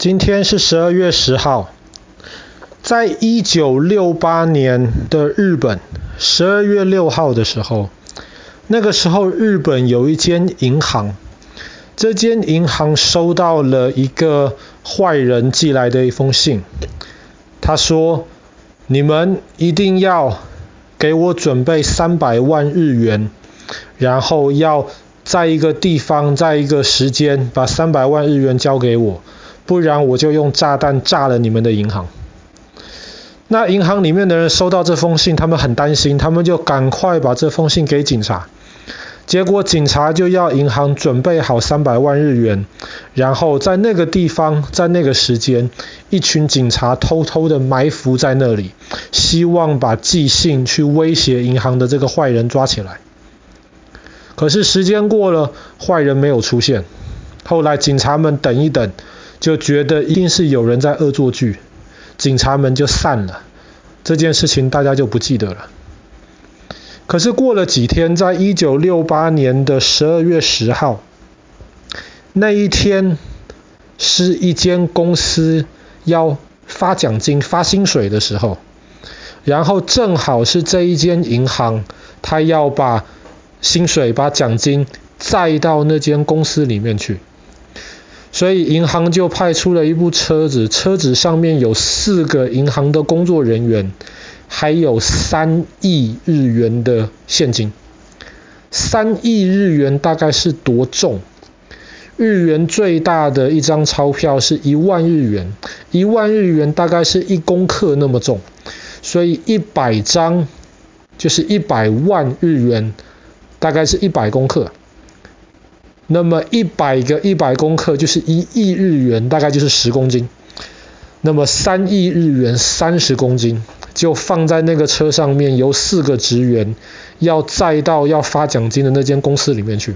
今天是十二月十号，在一九六八年的日本，十二月六号的时候，那个时候日本有一间银行，这间银行收到了一个坏人寄来的一封信，他说：“你们一定要给我准备三百万日元，然后要在一个地方，在一个时间把三百万日元交给我。”不然我就用炸弹炸了你们的银行。那银行里面的人收到这封信，他们很担心，他们就赶快把这封信给警察。结果警察就要银行准备好三百万日元，然后在那个地方，在那个时间，一群警察偷偷的埋伏在那里，希望把寄信去威胁银行的这个坏人抓起来。可是时间过了，坏人没有出现。后来警察们等一等。就觉得一定是有人在恶作剧，警察们就散了，这件事情大家就不记得了。可是过了几天，在一九六八年的十二月十号，那一天是一间公司要发奖金、发薪水的时候，然后正好是这一间银行，他要把薪水、把奖金载到那间公司里面去。所以银行就派出了一部车子，车子上面有四个银行的工作人员，还有三亿日元的现金。三亿日元大概是多重？日元最大的一张钞票是一万日元，一万日元大概是一公克那么重，所以一百张就是一百万日元，大概是一百公克。那么一百个一百公克就是一亿日元，大概就是十公斤。那么三亿日元三十公斤，就放在那个车上面，由四个职员要载到要发奖金的那间公司里面去。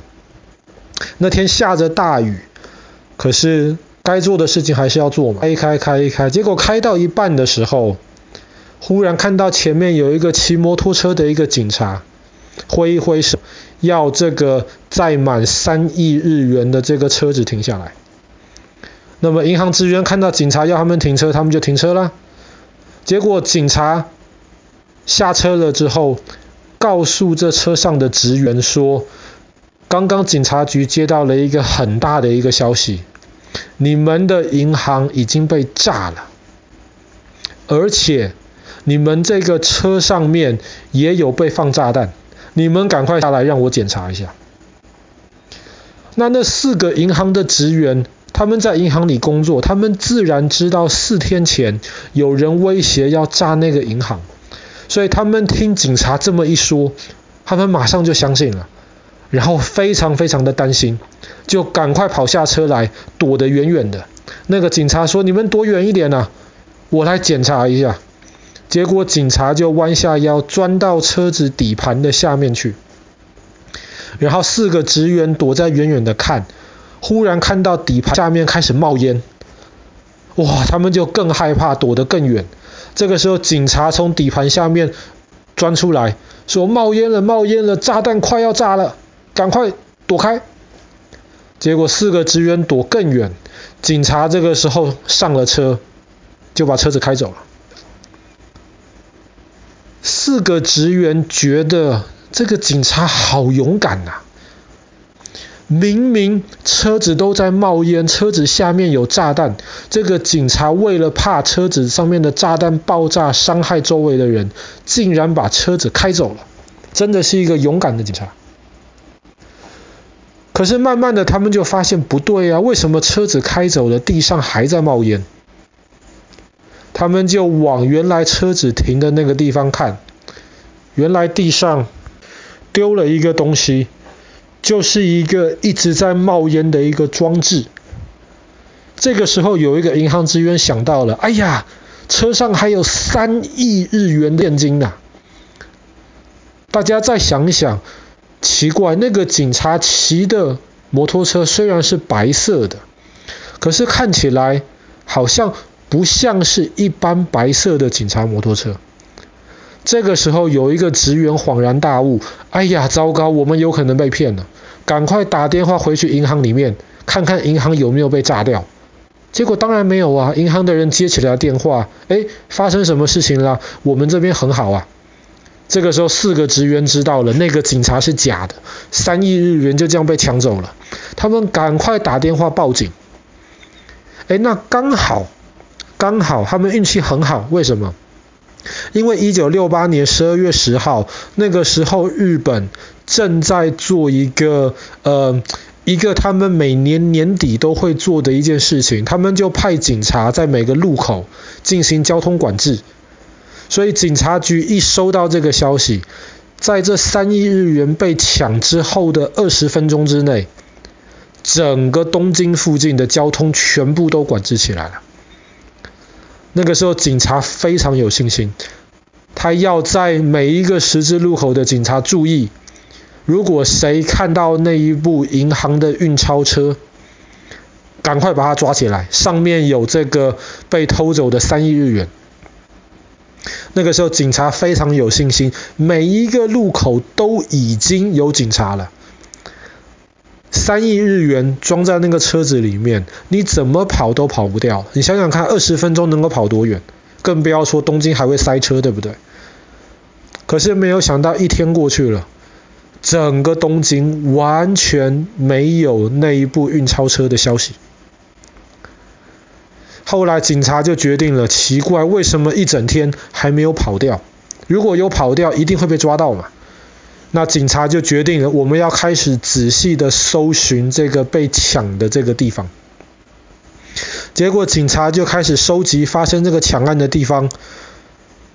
那天下着大雨，可是该做的事情还是要做嘛。开开开开，结果开到一半的时候，忽然看到前面有一个骑摩托车的一个警察，挥一挥手。要这个载满三亿日元的这个车子停下来。那么银行职员看到警察要他们停车，他们就停车了。结果警察下车了之后，告诉这车上的职员说：“刚刚警察局接到了一个很大的一个消息，你们的银行已经被炸了，而且你们这个车上面也有被放炸弹。”你们赶快下来，让我检查一下。那那四个银行的职员，他们在银行里工作，他们自然知道四天前有人威胁要炸那个银行，所以他们听警察这么一说，他们马上就相信了，然后非常非常的担心，就赶快跑下车来，躲得远远的。那个警察说：“你们躲远一点啊，我来检查一下。”结果警察就弯下腰，钻到车子底盘的下面去，然后四个职员躲在远远的看，忽然看到底盘下面开始冒烟，哇！他们就更害怕，躲得更远。这个时候，警察从底盘下面钻出来，说：“冒烟了，冒烟了，炸弹快要炸了，赶快躲开。”结果四个职员躲更远，警察这个时候上了车，就把车子开走了。四个职员觉得这个警察好勇敢呐！明明车子都在冒烟，车子下面有炸弹，这个警察为了怕车子上面的炸弹爆炸伤害周围的人，竟然把车子开走了，真的是一个勇敢的警察。可是慢慢的，他们就发现不对啊，为什么车子开走了，地上还在冒烟？他们就往原来车子停的那个地方看，原来地上丢了一个东西，就是一个一直在冒烟的一个装置。这个时候有一个银行职员想到了，哎呀，车上还有三亿日元现金呢。大家再想一想，奇怪，那个警察骑的摩托车虽然是白色的，可是看起来好像。不像是一般白色的警察摩托车。这个时候有一个职员恍然大悟：“哎呀，糟糕，我们有可能被骗了！赶快打电话回去银行里面，看看银行有没有被炸掉。”结果当然没有啊，银行的人接起来电话，诶，发生什么事情了？我们这边很好啊。这个时候四个职员知道了，那个警察是假的，三亿日元就这样被抢走了。他们赶快打电话报警。诶，那刚好，刚好他们运气很好，为什么？因为一九六八年十二月十号，那个时候日本正在做一个呃。一个他们每年年底都会做的一件事情，他们就派警察在每个路口进行交通管制。所以警察局一收到这个消息，在这三亿日元被抢之后的二十分钟之内，整个东京附近的交通全部都管制起来了。那个时候警察非常有信心，他要在每一个十字路口的警察注意。如果谁看到那一部银行的运钞车，赶快把他抓起来，上面有这个被偷走的三亿日元。那个时候警察非常有信心，每一个路口都已经有警察了。三亿日元装在那个车子里面，你怎么跑都跑不掉。你想想看，二十分钟能够跑多远？更不要说东京还会塞车，对不对？可是没有想到，一天过去了。整个东京完全没有那一部运钞车的消息。后来警察就决定了，奇怪，为什么一整天还没有跑掉？如果有跑掉，一定会被抓到嘛。那警察就决定了，我们要开始仔细的搜寻这个被抢的这个地方。结果警察就开始收集发生这个抢案的地方，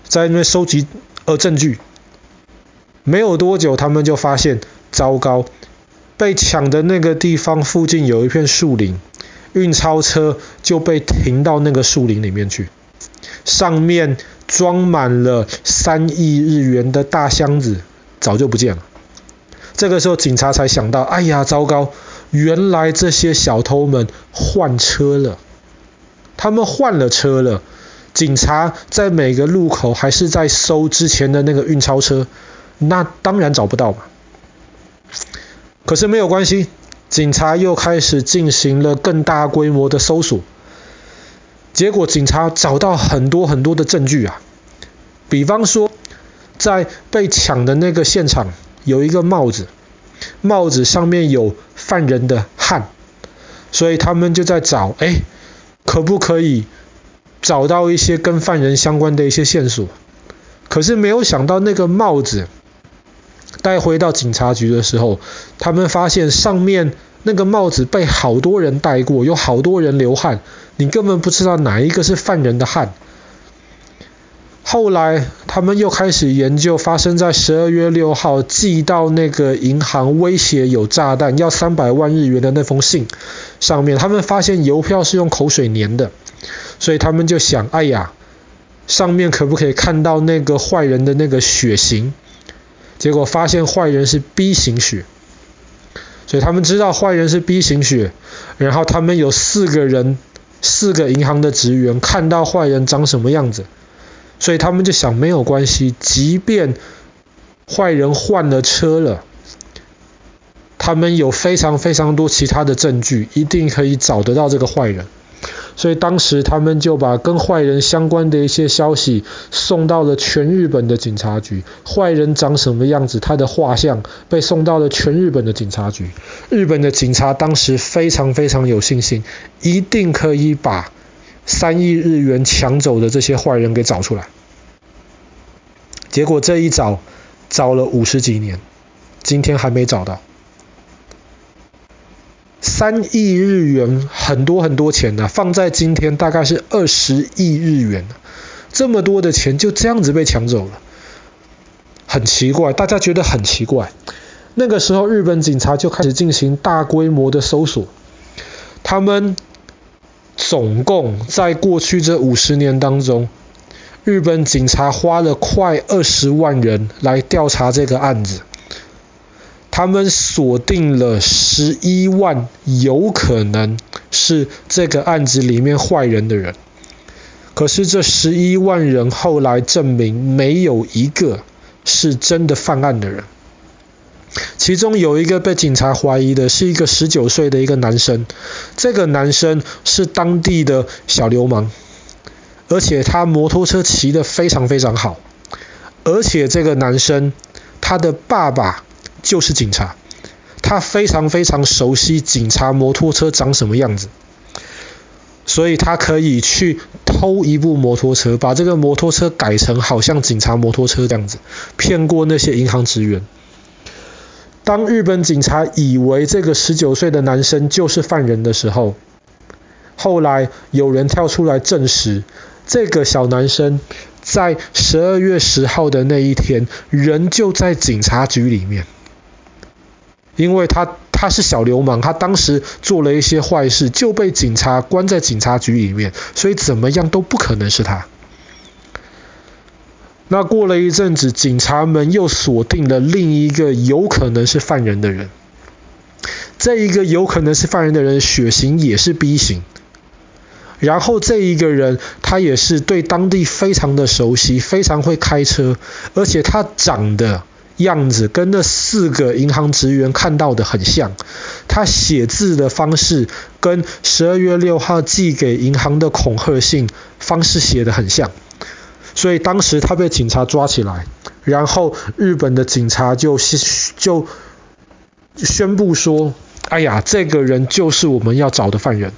在那收集呃证据。没有多久，他们就发现，糟糕，被抢的那个地方附近有一片树林，运钞车就被停到那个树林里面去，上面装满了三亿日元的大箱子，早就不见了。这个时候，警察才想到，哎呀，糟糕，原来这些小偷们换车了，他们换了车了。警察在每个路口还是在搜之前的那个运钞车。那当然找不到嘛。可是没有关系，警察又开始进行了更大规模的搜索。结果警察找到很多很多的证据啊，比方说，在被抢的那个现场有一个帽子，帽子上面有犯人的汗，所以他们就在找，哎，可不可以找到一些跟犯人相关的一些线索？可是没有想到那个帽子。带回到警察局的时候，他们发现上面那个帽子被好多人戴过，有好多人流汗，你根本不知道哪一个是犯人的汗。后来他们又开始研究发生在十二月六号寄到那个银行威胁有炸弹要三百万日元的那封信上面，他们发现邮票是用口水粘的，所以他们就想，哎呀，上面可不可以看到那个坏人的那个血型？结果发现坏人是 B 型血，所以他们知道坏人是 B 型血，然后他们有四个人，四个银行的职员看到坏人长什么样子，所以他们就想没有关系，即便坏人换了车了，他们有非常非常多其他的证据，一定可以找得到这个坏人。所以当时他们就把跟坏人相关的一些消息送到了全日本的警察局。坏人长什么样子，他的画像被送到了全日本的警察局。日本的警察当时非常非常有信心，一定可以把三亿日元抢走的这些坏人给找出来。结果这一找，找了五十几年，今天还没找到。三亿日元很多很多钱呢、放在今天大概是二十亿日元，这么多的钱就这样子被抢走了，很奇怪，大家觉得很奇怪。那个时候日本警察就开始进行大规模的搜索，他们总共在过去这五十年当中，日本警察花了快二十万人来调查这个案子。他们锁定了十一万有可能是这个案子里面坏人的人，可是这十一万人后来证明没有一个是真的犯案的人。其中有一个被警察怀疑的是一个十九岁的一个男生，这个男生是当地的小流氓，而且他摩托车骑得非常非常好，而且这个男生他的爸爸就是警察，他非常非常熟悉警察摩托车长什么样子。所以他可以去偷一部摩托车，把这个摩托车改成好像警察摩托车这样子，骗过那些银行职员。当日本警察以为这个十九岁的男生就是犯人的时候，后来有人跳出来证实，这个小男生在十二月十号的那一天，人就在警察局里面，因为他。他是小流氓，他当时做了一些坏事，就被警察关在警察局里面，所以怎么样都不可能是他。那过了一阵子，警察们又锁定了另一个有可能是犯人的人。这一个有可能是犯人的人，血型也是 B 型。然后这一个人，他也是对当地非常的熟悉，非常会开车，而且他长的。样子跟那四个银行职员看到的很像，他写字的方式跟十二月六号寄给银行的恐吓信方式写的很像，所以当时他被警察抓起来，然后日本的警察就就宣布说：“哎呀，这个人就是我们要找的犯人。”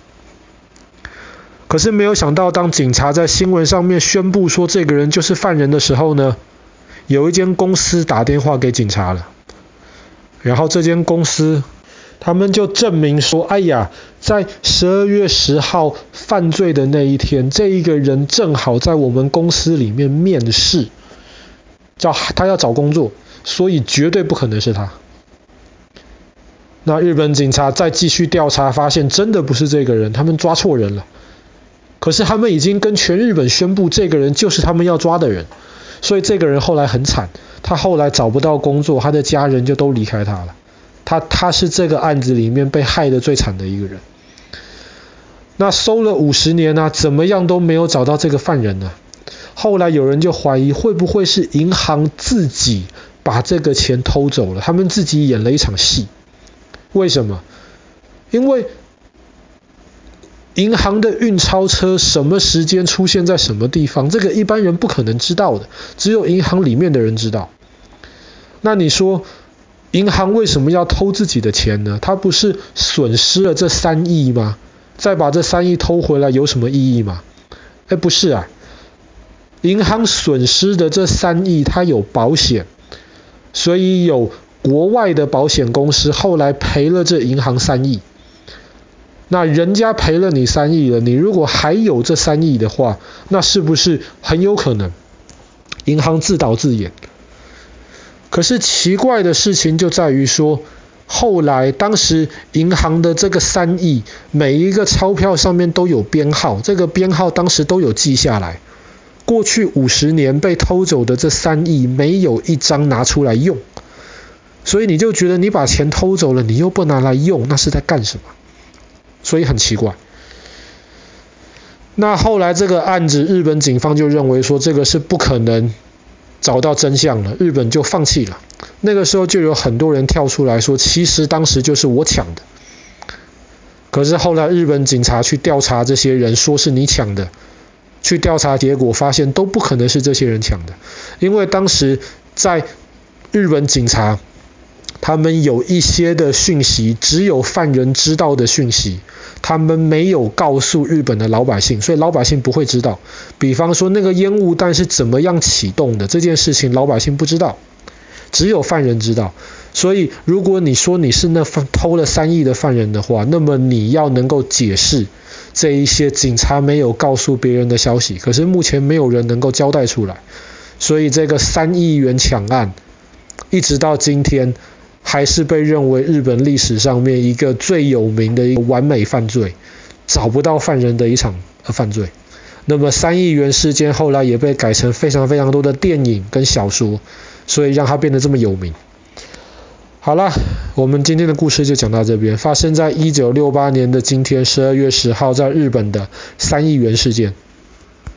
可是没有想到，当警察在新闻上面宣布说这个人就是犯人的时候呢，有一间公司打电话给警察了，然后这间公司他们就证明说，哎呀，在十二月十号犯罪的那一天，这一个人正好在我们公司里面面试，叫他要找工作，所以绝对不可能是他。那日本警察再继续调查，发现真的不是这个人，他们抓错人了。可是他们已经跟全日本宣布，这个人就是他们要抓的人。所以这个人后来很惨，他后来找不到工作，他的家人就都离开他了。他他是这个案子里面被害的最惨的一个人。那搜了五十年呢，怎么样都没有找到这个犯人呢？后来有人就怀疑，会不会是银行自己把这个钱偷走了？他们自己演了一场戏。为什么？因为。银行的运钞车什么时间出现在什么地方？这个一般人不可能知道的，只有银行里面的人知道。那你说，银行为什么要偷自己的钱呢？他不是损失了这三亿吗？再把这三亿偷回来有什么意义吗？哎，不是啊，银行损失的这三亿，它有保险，所以有国外的保险公司后来赔了这银行三亿。那人家赔了你三亿了，你如果还有这三亿的话，那是不是很有可能银行自导自演？可是奇怪的事情就在于说，后来当时银行的这个三亿，每一个钞票上面都有编号，这个编号当时都有记下来。过去五十年被偷走的这三亿，没有一张拿出来用，所以你就觉得你把钱偷走了，你又不拿来用，那是在干什么？所以很奇怪。那后来这个案子，日本警方就认为说这个是不可能找到真相了，日本就放弃了。那个时候就有很多人跳出来说，其实当时就是我抢的。可是后来日本警察去调查这些人，说是你抢的，去调查结果发现都不可能是这些人抢的，因为当时在日本警察。他们有一些的讯息，只有犯人知道的讯息，他们没有告诉日本的老百姓，所以老百姓不会知道。比方说那个烟雾弹是怎么样启动的，这件事情老百姓不知道，只有犯人知道。所以如果你说你是那偷了三亿的犯人的话，那么你要能够解释这一些警察没有告诉别人的消息，可是目前没有人能够交代出来。所以这个三亿元抢案，一直到今天。还是被认为日本历史上面一个最有名的一个完美犯罪，找不到犯人的一场犯罪。那么三亿元事件后来也被改成非常非常多的电影跟小说，所以让它变得这么有名。好了，我们今天的故事就讲到这边。发生在一九六八年的今天，十二月十号，在日本的三亿元事件。